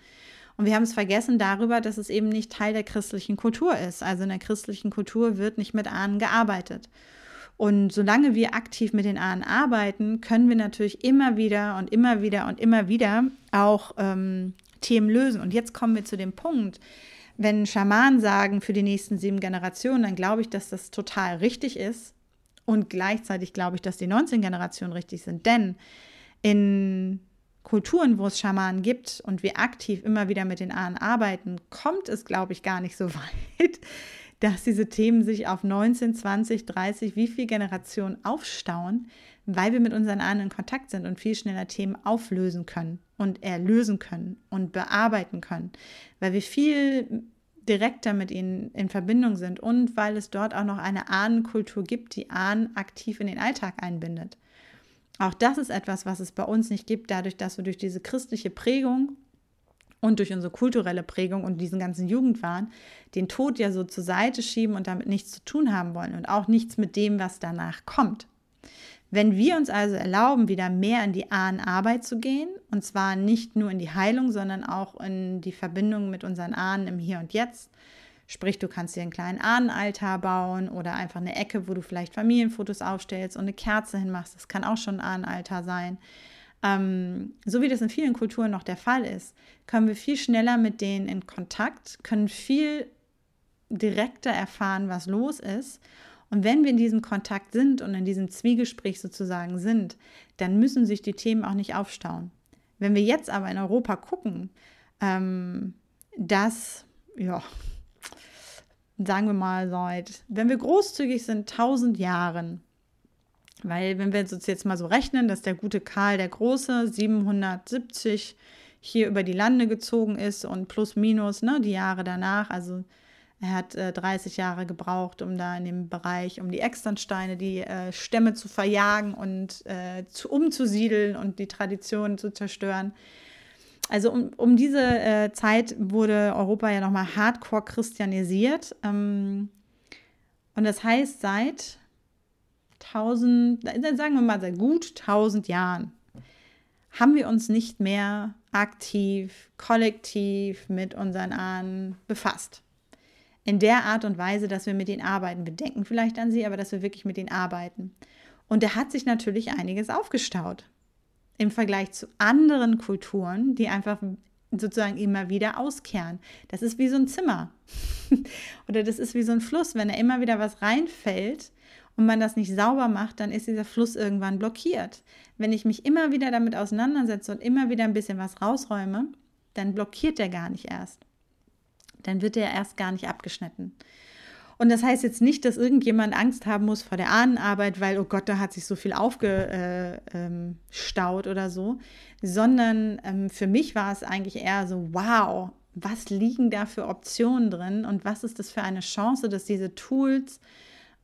Und wir haben es vergessen darüber, dass es eben nicht Teil der christlichen Kultur ist. Also in der christlichen Kultur wird nicht mit Ahnen gearbeitet. Und solange wir aktiv mit den Ahnen arbeiten, können wir natürlich immer wieder und immer wieder und immer wieder auch ähm, Themen lösen. Und jetzt kommen wir zu dem Punkt, wenn Schamanen sagen für die nächsten sieben Generationen, dann glaube ich, dass das total richtig ist. Und gleichzeitig glaube ich, dass die 19 Generationen richtig sind. Denn in Kulturen, wo es Schamanen gibt und wir aktiv immer wieder mit den Ahnen arbeiten, kommt es, glaube ich, gar nicht so weit, dass diese Themen sich auf 19, 20, 30, wie viele Generationen aufstauen, weil wir mit unseren Ahnen in Kontakt sind und viel schneller Themen auflösen können und erlösen können und bearbeiten können, weil wir viel direkter mit ihnen in Verbindung sind und weil es dort auch noch eine Ahnenkultur gibt, die Ahnen aktiv in den Alltag einbindet. Auch das ist etwas, was es bei uns nicht gibt, dadurch, dass wir durch diese christliche Prägung und durch unsere kulturelle Prägung und diesen ganzen Jugendwahn den Tod ja so zur Seite schieben und damit nichts zu tun haben wollen und auch nichts mit dem, was danach kommt. Wenn wir uns also erlauben, wieder mehr in die Ahnenarbeit zu gehen, und zwar nicht nur in die Heilung, sondern auch in die Verbindung mit unseren Ahnen im Hier und Jetzt, sprich, du kannst dir einen kleinen Ahnenaltar bauen oder einfach eine Ecke, wo du vielleicht Familienfotos aufstellst und eine Kerze hinmachst, das kann auch schon ein Ahnenaltar sein. Ähm, so wie das in vielen Kulturen noch der Fall ist, können wir viel schneller mit denen in Kontakt, können viel direkter erfahren, was los ist. Und wenn wir in diesem Kontakt sind und in diesem Zwiegespräch sozusagen sind, dann müssen sich die Themen auch nicht aufstauen. Wenn wir jetzt aber in Europa gucken, ähm, dass, ja, sagen wir mal seit, wenn wir großzügig sind, 1000 Jahren, weil wenn wir uns jetzt mal so rechnen, dass der gute Karl der Große 770 hier über die Lande gezogen ist und plus minus ne, die Jahre danach, also er hat äh, 30 Jahre gebraucht, um da in dem Bereich, um die Externsteine, die äh, Stämme zu verjagen und äh, zu, umzusiedeln und die Tradition zu zerstören. Also um, um diese äh, Zeit wurde Europa ja nochmal hardcore christianisiert. Ähm, und das heißt, seit 1000, sagen wir mal seit gut 1000 Jahren, haben wir uns nicht mehr aktiv, kollektiv mit unseren Ahnen befasst in der Art und Weise, dass wir mit ihnen arbeiten. Wir denken vielleicht an sie, aber dass wir wirklich mit ihnen arbeiten. Und da hat sich natürlich einiges aufgestaut im Vergleich zu anderen Kulturen, die einfach sozusagen immer wieder auskehren. Das ist wie so ein Zimmer oder das ist wie so ein Fluss. Wenn da immer wieder was reinfällt und man das nicht sauber macht, dann ist dieser Fluss irgendwann blockiert. Wenn ich mich immer wieder damit auseinandersetze und immer wieder ein bisschen was rausräume, dann blockiert der gar nicht erst dann wird er erst gar nicht abgeschnitten. Und das heißt jetzt nicht, dass irgendjemand Angst haben muss vor der Ahnenarbeit, weil, oh Gott, da hat sich so viel aufgestaut äh, ähm, oder so, sondern ähm, für mich war es eigentlich eher so, wow, was liegen da für Optionen drin und was ist das für eine Chance, dass diese Tools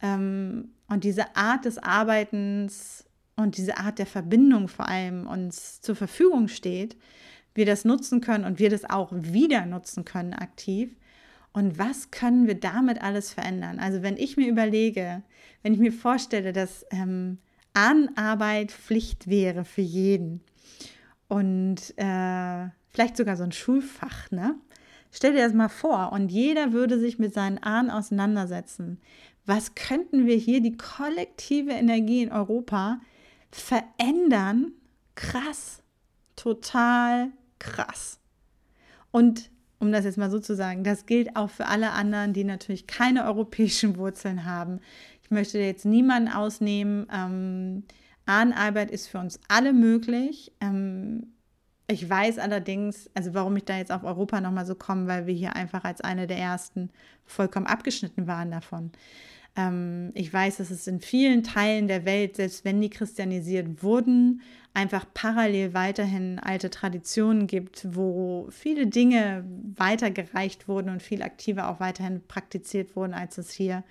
ähm, und diese Art des Arbeitens und diese Art der Verbindung vor allem uns zur Verfügung steht, wir das nutzen können und wir das auch wieder nutzen können aktiv. Und was können wir damit alles verändern? Also wenn ich mir überlege, wenn ich mir vorstelle, dass ähm, Ahnenarbeit Pflicht wäre für jeden und äh, vielleicht sogar so ein Schulfach, ne? Stell dir das mal vor und jeder würde sich mit seinen Ahnen auseinandersetzen. Was könnten wir hier, die kollektive Energie in Europa, verändern? Krass, total krass. Und um das jetzt mal so zu sagen, das gilt auch für alle anderen, die natürlich keine europäischen Wurzeln haben. Ich möchte jetzt niemanden ausnehmen. Ähm, Ahnenarbeit ist für uns alle möglich. Ähm, ich weiß allerdings, also warum ich da jetzt auf Europa nochmal so komme, weil wir hier einfach als eine der ersten vollkommen abgeschnitten waren davon. Ähm, ich weiß, dass es in vielen Teilen der Welt, selbst wenn die christianisiert wurden, einfach parallel weiterhin alte Traditionen gibt, wo viele Dinge weitergereicht wurden und viel aktiver auch weiterhin praktiziert wurden, als es hier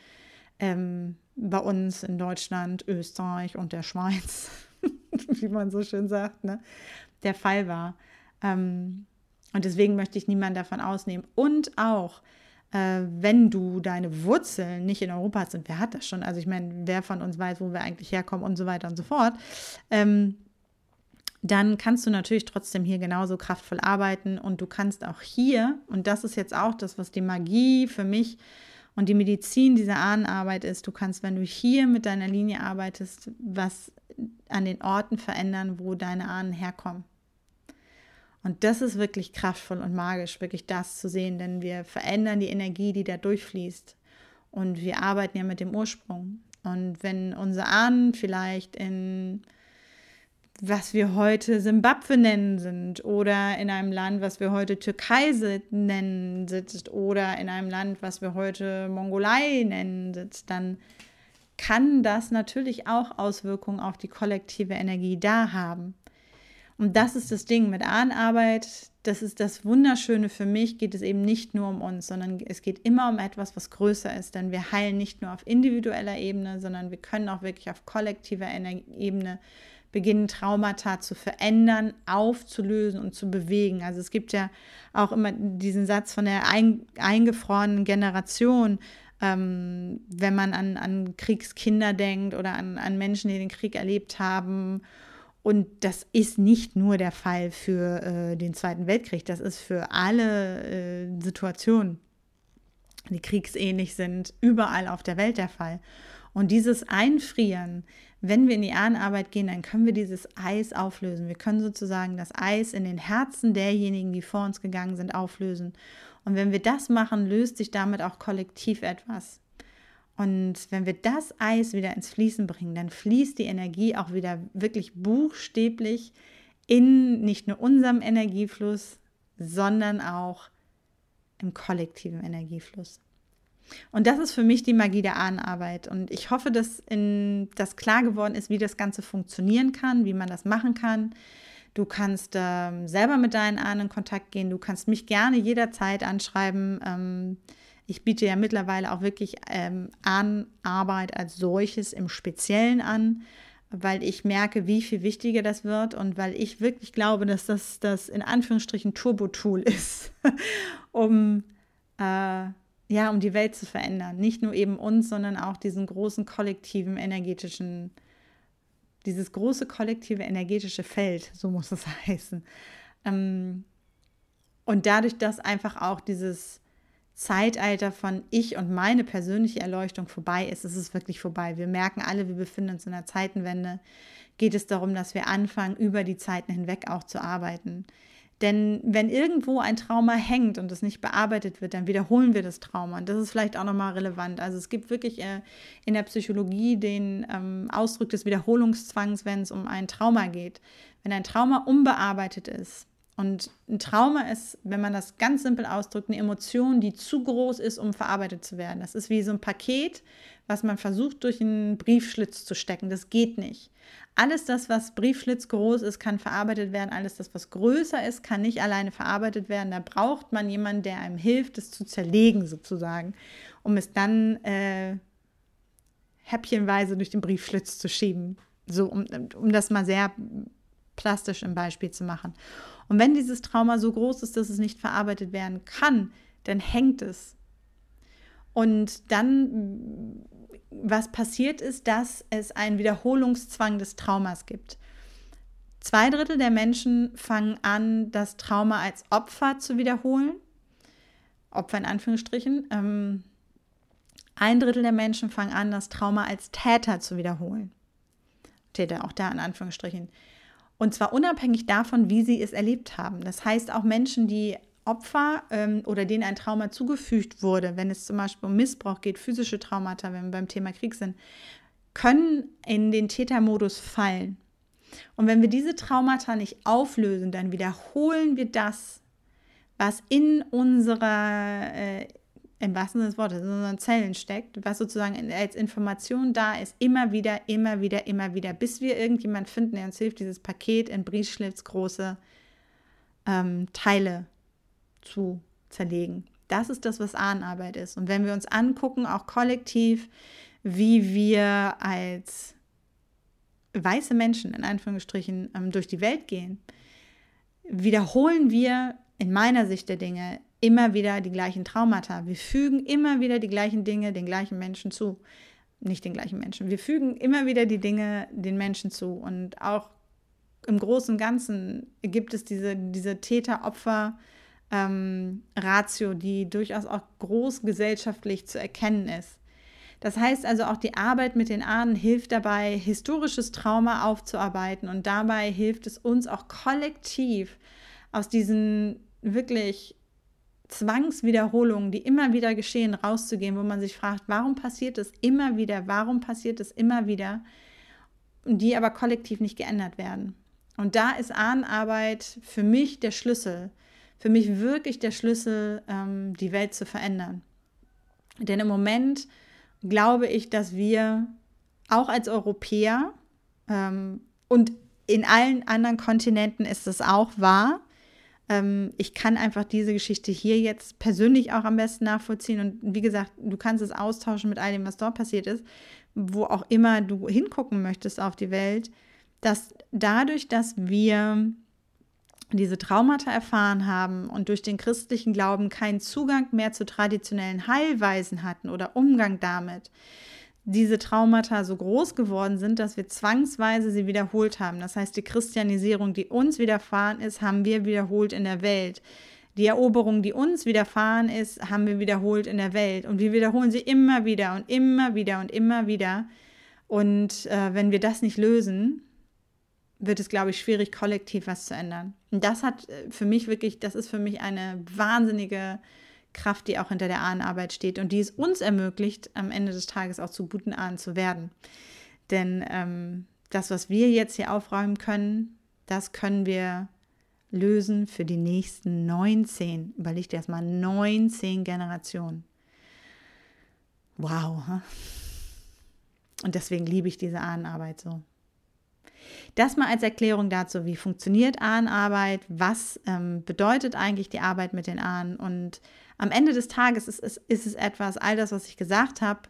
ähm, bei uns in Deutschland, Österreich und der Schweiz, wie man so schön sagt, ne, der Fall war. Ähm, und deswegen möchte ich niemanden davon ausnehmen. Und auch, äh, wenn du deine Wurzeln nicht in Europa hast, und wer hat das schon? Also ich meine, wer von uns weiß, wo wir eigentlich herkommen und so weiter und so fort. Ähm, dann kannst du natürlich trotzdem hier genauso kraftvoll arbeiten und du kannst auch hier, und das ist jetzt auch das, was die Magie für mich und die Medizin dieser Ahnenarbeit ist, du kannst, wenn du hier mit deiner Linie arbeitest, was an den Orten verändern, wo deine Ahnen herkommen. Und das ist wirklich kraftvoll und magisch, wirklich das zu sehen, denn wir verändern die Energie, die da durchfließt. Und wir arbeiten ja mit dem Ursprung. Und wenn unsere Ahnen vielleicht in was wir heute Simbabwe nennen sind oder in einem Land, was wir heute Türkei nennen sitzt oder in einem Land, was wir heute Mongolei nennen sitzt, dann kann das natürlich auch Auswirkungen auf die kollektive Energie da haben. Und das ist das Ding mit Ahnenarbeit. Das ist das Wunderschöne für mich, geht es eben nicht nur um uns, sondern es geht immer um etwas, was größer ist. Denn wir heilen nicht nur auf individueller Ebene, sondern wir können auch wirklich auf kollektiver Ebene beginnen Traumata zu verändern, aufzulösen und zu bewegen. Also es gibt ja auch immer diesen Satz von der ein, eingefrorenen Generation, ähm, wenn man an, an Kriegskinder denkt oder an, an Menschen, die den Krieg erlebt haben. Und das ist nicht nur der Fall für äh, den Zweiten Weltkrieg, das ist für alle äh, Situationen, die kriegsähnlich sind, überall auf der Welt der Fall. Und dieses Einfrieren, wenn wir in die Ahnenarbeit gehen, dann können wir dieses Eis auflösen. Wir können sozusagen das Eis in den Herzen derjenigen, die vor uns gegangen sind, auflösen. Und wenn wir das machen, löst sich damit auch kollektiv etwas. Und wenn wir das Eis wieder ins Fließen bringen, dann fließt die Energie auch wieder wirklich buchstäblich in nicht nur unserem Energiefluss, sondern auch im kollektiven Energiefluss. Und das ist für mich die Magie der Ahnenarbeit. Und ich hoffe, dass in, das klar geworden ist, wie das Ganze funktionieren kann, wie man das machen kann. Du kannst ähm, selber mit deinen Ahnen in Kontakt gehen. Du kannst mich gerne jederzeit anschreiben. Ähm, ich biete ja mittlerweile auch wirklich ähm, Ahnenarbeit als solches im Speziellen an, weil ich merke, wie viel wichtiger das wird und weil ich wirklich glaube, dass das das in Anführungsstrichen Turbo-Tool ist, um äh, ja, um die Welt zu verändern. Nicht nur eben uns, sondern auch diesen großen kollektiven energetischen, dieses große kollektive energetische Feld, so muss es heißen. Ähm, und dadurch, dass einfach auch dieses Zeitalter von ich und meine persönliche Erleuchtung vorbei ist, ist es wirklich vorbei. Wir merken alle, wir befinden uns in einer Zeitenwende. Geht es darum, dass wir anfangen, über die Zeiten hinweg auch zu arbeiten. Denn wenn irgendwo ein Trauma hängt und es nicht bearbeitet wird, dann wiederholen wir das Trauma. Und das ist vielleicht auch nochmal relevant. Also es gibt wirklich äh, in der Psychologie den ähm, Ausdruck des Wiederholungszwangs, wenn es um ein Trauma geht. Wenn ein Trauma unbearbeitet ist, und ein Trauma ist, wenn man das ganz simpel ausdrückt, eine Emotion, die zu groß ist, um verarbeitet zu werden. Das ist wie so ein Paket, was man versucht durch einen Briefschlitz zu stecken. Das geht nicht. Alles das, was Briefschlitz groß ist, kann verarbeitet werden. Alles das, was größer ist, kann nicht alleine verarbeitet werden. Da braucht man jemanden, der einem hilft, es zu zerlegen sozusagen, um es dann äh, häppchenweise durch den Briefschlitz zu schieben. So, um, um das mal sehr plastisch im Beispiel zu machen. Und wenn dieses Trauma so groß ist, dass es nicht verarbeitet werden kann, dann hängt es. Und dann, was passiert ist, dass es einen Wiederholungszwang des Traumas gibt. Zwei Drittel der Menschen fangen an, das Trauma als Opfer zu wiederholen. Opfer in Anführungsstrichen. Ähm, ein Drittel der Menschen fangen an, das Trauma als Täter zu wiederholen. Täter, auch da in Anführungsstrichen. Und zwar unabhängig davon, wie sie es erlebt haben. Das heißt, auch Menschen, die Opfer ähm, oder denen ein Trauma zugefügt wurde, wenn es zum Beispiel um Missbrauch geht, physische Traumata, wenn wir beim Thema Krieg sind, können in den Tätermodus fallen. Und wenn wir diese Traumata nicht auflösen, dann wiederholen wir das, was in unserer äh, im wahrsten Sinne des Wortes, in unseren Zellen steckt, was sozusagen als Information da ist, immer wieder, immer wieder, immer wieder, bis wir irgendjemand finden, der uns hilft, dieses Paket in große ähm, Teile zu zerlegen. Das ist das, was Ahnenarbeit ist. Und wenn wir uns angucken, auch kollektiv, wie wir als weiße Menschen in Anführungsstrichen ähm, durch die Welt gehen, wiederholen wir in meiner Sicht der Dinge immer wieder die gleichen Traumata. Wir fügen immer wieder die gleichen Dinge den gleichen Menschen zu. Nicht den gleichen Menschen. Wir fügen immer wieder die Dinge den Menschen zu. Und auch im Großen und Ganzen gibt es diese, diese Täter-Opfer-Ratio, ähm, die durchaus auch groß gesellschaftlich zu erkennen ist. Das heißt also, auch die Arbeit mit den Ahnen hilft dabei, historisches Trauma aufzuarbeiten und dabei hilft es uns auch kollektiv aus diesen wirklich Zwangswiederholungen, die immer wieder geschehen, rauszugehen, wo man sich fragt, warum passiert es immer wieder, warum passiert es immer wieder, die aber kollektiv nicht geändert werden. Und da ist Ahnenarbeit für mich der Schlüssel, für mich wirklich der Schlüssel, ähm, die Welt zu verändern. Denn im Moment glaube ich, dass wir auch als Europäer ähm, und in allen anderen Kontinenten ist es auch wahr, ähm, ich kann einfach diese Geschichte hier jetzt persönlich auch am besten nachvollziehen. Und wie gesagt, du kannst es austauschen mit all dem, was dort passiert ist, wo auch immer du hingucken möchtest auf die Welt, dass dadurch, dass wir diese Traumata erfahren haben und durch den christlichen Glauben keinen Zugang mehr zu traditionellen Heilweisen hatten oder Umgang damit, diese Traumata so groß geworden sind, dass wir zwangsweise sie wiederholt haben. Das heißt, die Christianisierung, die uns widerfahren ist, haben wir wiederholt in der Welt. Die Eroberung, die uns widerfahren ist, haben wir wiederholt in der Welt. Und wir wiederholen sie immer wieder und immer wieder und immer wieder. Und äh, wenn wir das nicht lösen, wird es, glaube ich, schwierig, kollektiv was zu ändern. Und das hat äh, für mich wirklich, das ist für mich eine wahnsinnige Kraft, die auch hinter der Ahnenarbeit steht und die es uns ermöglicht, am Ende des Tages auch zu guten Ahnen zu werden. Denn ähm, das, was wir jetzt hier aufräumen können, das können wir lösen für die nächsten 19, überleg dir erstmal, 19 Generationen. Wow. Und deswegen liebe ich diese Ahnenarbeit so. Das mal als Erklärung dazu, wie funktioniert Ahnenarbeit, was ähm, bedeutet eigentlich die Arbeit mit den Ahnen. Und am Ende des Tages ist, ist, ist es etwas, all das, was ich gesagt habe,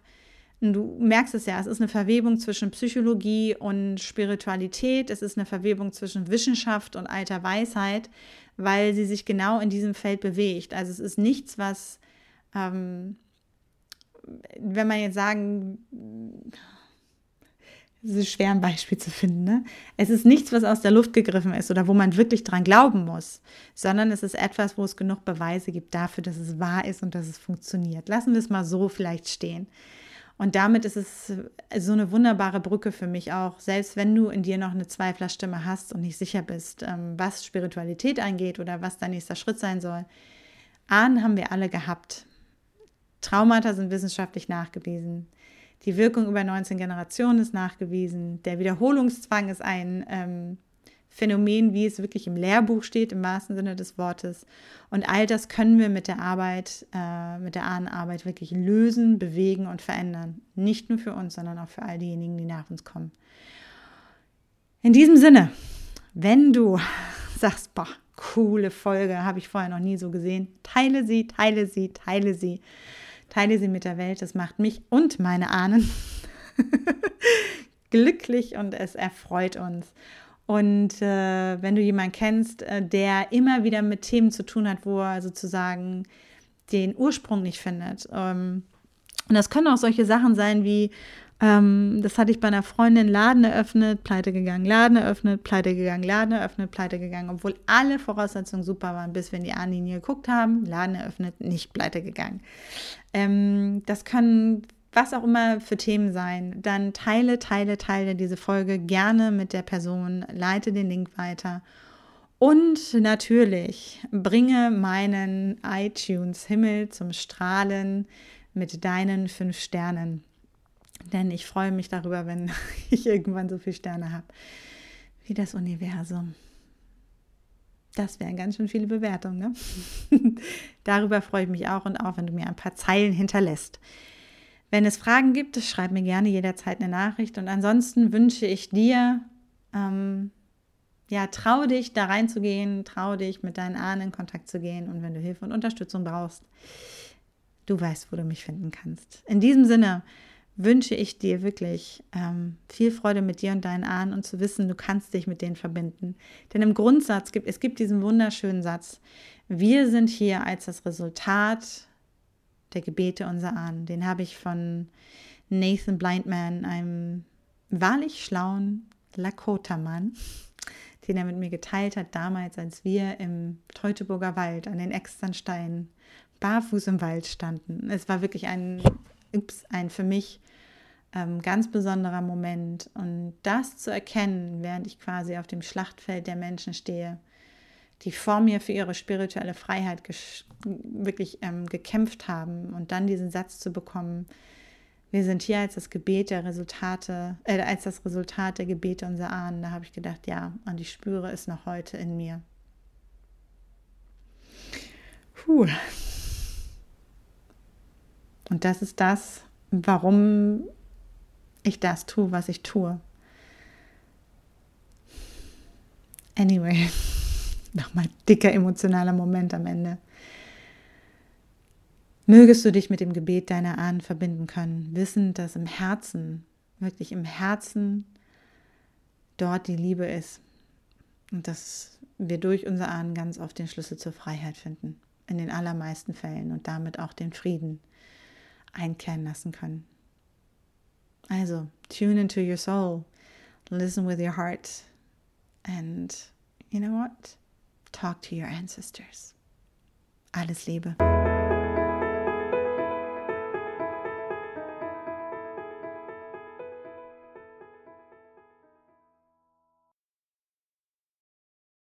Du merkst es ja, es ist eine Verwebung zwischen Psychologie und Spiritualität, es ist eine Verwebung zwischen Wissenschaft und alter Weisheit, weil sie sich genau in diesem Feld bewegt. Also es ist nichts, was, ähm, wenn man jetzt sagen, es ist schwer ein Beispiel zu finden, ne? Es ist nichts, was aus der Luft gegriffen ist oder wo man wirklich dran glauben muss, sondern es ist etwas, wo es genug Beweise gibt dafür, dass es wahr ist und dass es funktioniert. Lassen wir es mal so vielleicht stehen. Und damit ist es so eine wunderbare Brücke für mich auch, selbst wenn du in dir noch eine Zweiflerstimme hast und nicht sicher bist, ähm, was Spiritualität angeht oder was dein nächster Schritt sein soll. Ahnen haben wir alle gehabt. Traumata sind wissenschaftlich nachgewiesen. Die Wirkung über 19 Generationen ist nachgewiesen. Der Wiederholungszwang ist ein ähm, Phänomen, wie es wirklich im Lehrbuch steht, im wahrsten Sinne des Wortes. Und all das können wir mit der Arbeit, äh, mit der Ahnenarbeit wirklich lösen, bewegen und verändern. Nicht nur für uns, sondern auch für all diejenigen, die nach uns kommen. In diesem Sinne, wenn du sagst, boah, coole Folge, habe ich vorher noch nie so gesehen, teile sie, teile sie, teile sie. Teile sie mit der Welt. Das macht mich und meine Ahnen glücklich und es erfreut uns. Und äh, wenn du jemanden kennst, äh, der immer wieder mit Themen zu tun hat, wo er sozusagen den Ursprung nicht findet. Ähm, und das können auch solche Sachen sein wie, ähm, das hatte ich bei einer Freundin, Laden eröffnet, pleite gegangen, Laden eröffnet, pleite gegangen, Laden eröffnet, pleite gegangen, obwohl alle Voraussetzungen super waren, bis wir in die Ahnenlinie geguckt haben, Laden eröffnet, nicht pleite gegangen. Ähm, das können was auch immer für Themen sein, dann teile, teile, teile diese Folge gerne mit der Person, leite den Link weiter. Und natürlich bringe meinen iTunes-Himmel zum Strahlen mit deinen fünf Sternen. Denn ich freue mich darüber, wenn ich irgendwann so viele Sterne habe wie das Universum. Das wären ganz schön viele Bewertungen. Ne? Darüber freue ich mich auch und auch, wenn du mir ein paar Zeilen hinterlässt. Wenn es Fragen gibt, schreib mir gerne jederzeit eine Nachricht. Und ansonsten wünsche ich dir, ähm, ja, trau dich, da reinzugehen, trau dich, mit deinen Ahnen in Kontakt zu gehen. Und wenn du Hilfe und Unterstützung brauchst, du weißt, wo du mich finden kannst. In diesem Sinne wünsche ich dir wirklich ähm, viel Freude mit dir und deinen Ahnen und zu wissen, du kannst dich mit denen verbinden. Denn im Grundsatz gibt es gibt diesen wunderschönen Satz: Wir sind hier als das Resultat der Gebete unserer Ahnen. Den habe ich von Nathan Blindman, einem wahrlich schlauen Lakota-Mann, den er mit mir geteilt hat damals, als wir im Teutoburger Wald an den Externsteinen barfuß im Wald standen. Es war wirklich ein, ups, ein für mich ähm, ganz besonderer Moment. Und das zu erkennen, während ich quasi auf dem Schlachtfeld der Menschen stehe, die vor mir für ihre spirituelle Freiheit wirklich ähm, gekämpft haben und dann diesen Satz zu bekommen, wir sind hier als das Gebet der Resultate, äh, als das Resultat der Gebete unserer Ahnen. Da habe ich gedacht, ja, und ich spüre es noch heute in mir. Puh. Und das ist das, warum ich das tue, was ich tue. Anyway nochmal dicker emotionaler Moment am Ende. Mögest du dich mit dem Gebet deiner Ahnen verbinden können, wissend, dass im Herzen, wirklich im Herzen, dort die Liebe ist und dass wir durch unsere Ahnen ganz oft den Schlüssel zur Freiheit finden, in den allermeisten Fällen und damit auch den Frieden einkehren lassen können. Also, tune into your soul, listen with your heart, and you know what? Talk to your ancestors. Alles Liebe.